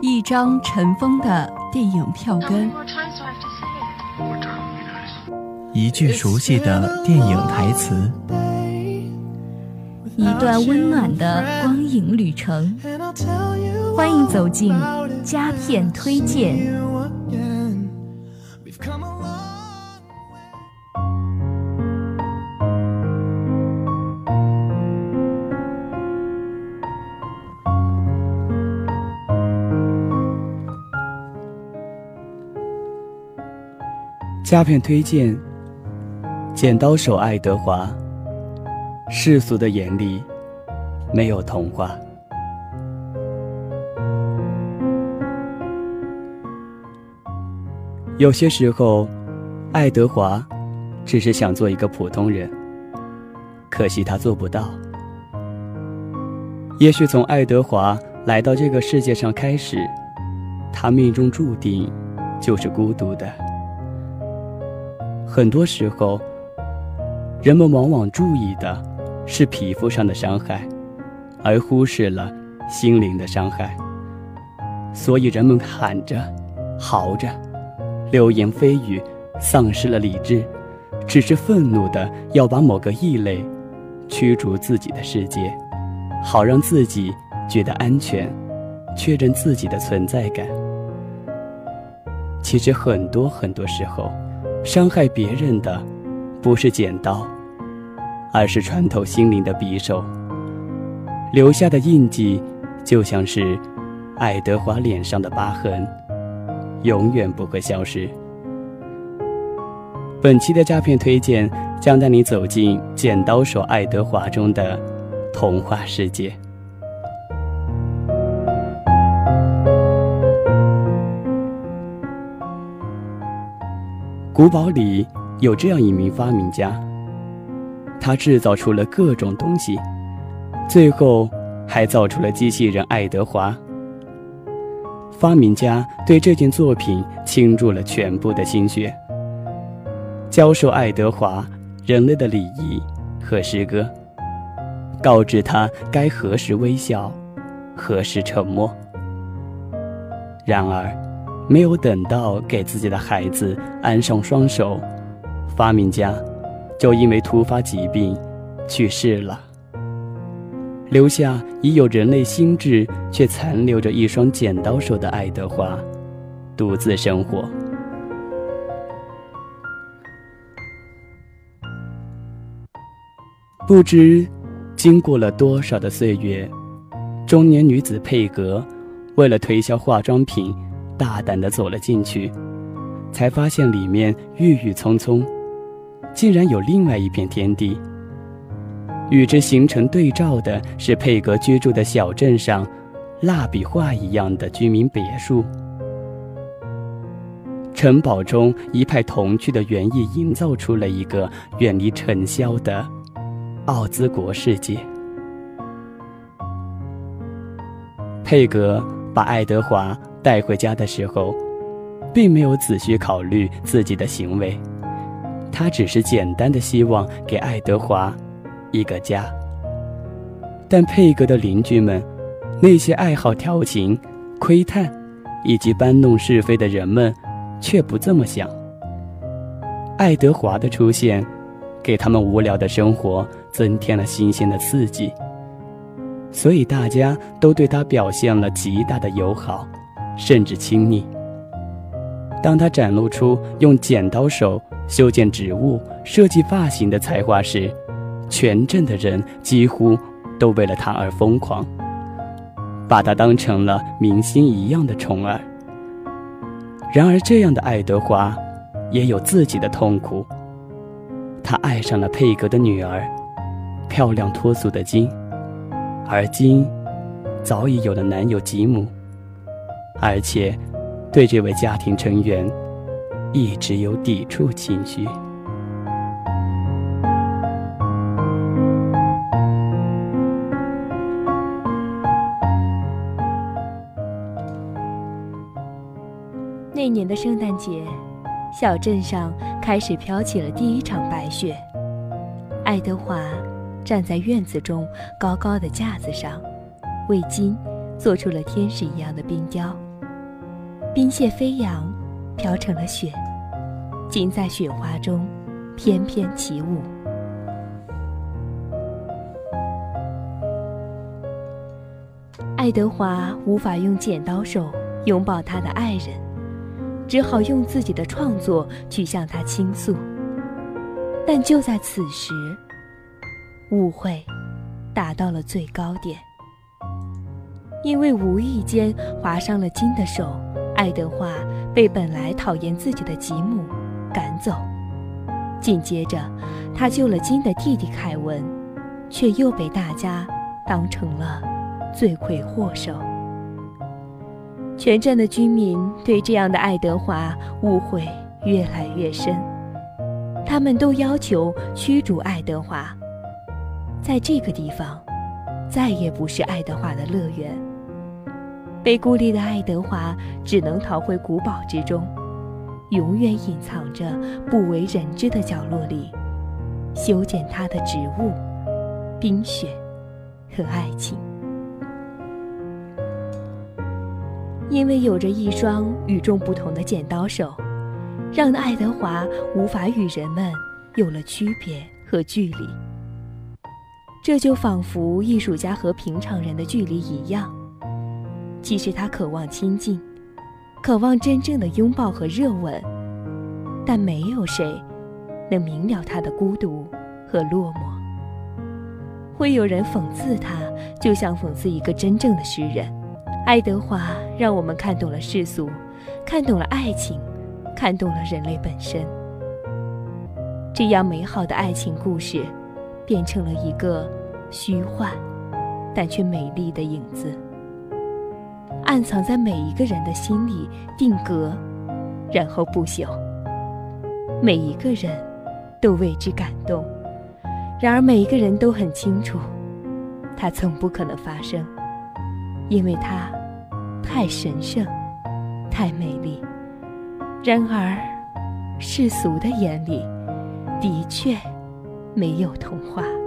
一张尘封的电影票根。一句熟悉的电影台词。一段温暖的光影旅程。欢迎走进佳片推荐。佳片推荐：剪刀手爱德华。世俗的眼里没有童话。有些时候，爱德华只是想做一个普通人，可惜他做不到。也许从爱德华来到这个世界上开始，他命中注定就是孤独的。很多时候，人们往往注意的是皮肤上的伤害，而忽视了心灵的伤害。所以人们喊着、嚎着，流言蜚语，丧失了理智，只是愤怒的要把某个异类驱逐自己的世界，好让自己觉得安全，确认自己的存在感。其实很多很多时候，伤害别人的不是剪刀，而是穿透心灵的匕首。留下的印记，就像是爱德华脸上的疤痕，永远不会消失。本期的诈骗推荐将带你走进《剪刀手爱德华》中的童话世界。古堡里有这样一名发明家，他制造出了各种东西，最后还造出了机器人爱德华。发明家对这件作品倾注了全部的心血，教授爱德华人类的礼仪和诗歌，告知他该何时微笑，何时沉默。然而，没有等到给自己的孩子安上双手，发明家就因为突发疾病去世了，留下已有人类心智却残留着一双剪刀手的爱德华，独自生活。不知经过了多少的岁月，中年女子佩格为了推销化妆品。大胆地走了进去，才发现里面郁郁葱葱，竟然有另外一片天地。与之形成对照的是佩格居住的小镇上，蜡笔画一样的居民别墅。城堡中一派童趣的园艺，营造出了一个远离尘嚣的奥兹国世界。佩格把爱德华。带回家的时候，并没有仔细考虑自己的行为，他只是简单的希望给爱德华一个家。但佩格的邻居们，那些爱好调情、窥探以及搬弄是非的人们，却不这么想。爱德华的出现，给他们无聊的生活增添了新鲜的刺激，所以大家都对他表现了极大的友好。甚至亲昵。当他展露出用剪刀手修剪植物、设计发型的才华时，全镇的人几乎都为了他而疯狂，把他当成了明星一样的宠儿。然而，这样的爱德华也有自己的痛苦。他爱上了佩格的女儿，漂亮脱俗的金，而今早已有了男友吉姆。而且，对这位家庭成员一直有抵触情绪。那年的圣诞节，小镇上开始飘起了第一场白雪。爱德华站在院子中高高的架子上，为金做出了天使一样的冰雕。冰屑飞扬，飘成了雪，金在雪花中翩翩起舞。爱德华无法用剪刀手拥抱他的爱人，只好用自己的创作去向他倾诉。但就在此时，误会达到了最高点。因为无意间划伤了金的手，爱德华被本来讨厌自己的吉姆赶走。紧接着，他救了金的弟弟凯文，却又被大家当成了罪魁祸首。全镇的居民对这样的爱德华误会越来越深，他们都要求驱逐爱德华。在这个地方，再也不是爱德华的乐园。被孤立的爱德华只能逃回古堡之中，永远隐藏着不为人知的角落里，修剪他的植物、冰雪和爱情。因为有着一双与众不同的剪刀手，让爱德华无法与人们有了区别和距离。这就仿佛艺术家和平常人的距离一样。即使他渴望亲近，渴望真正的拥抱和热吻，但没有谁能明了他的孤独和落寞。会有人讽刺他，就像讽刺一个真正的诗人。爱德华让我们看懂了世俗，看懂了爱情，看懂了人类本身。这样美好的爱情故事，变成了一个虚幻，但却美丽的影子。暗藏在每一个人的心里，定格，然后不朽。每一个人都为之感动，然而每一个人都很清楚，它从不可能发生，因为它太神圣，太美丽。然而，世俗的眼里，的确没有童话。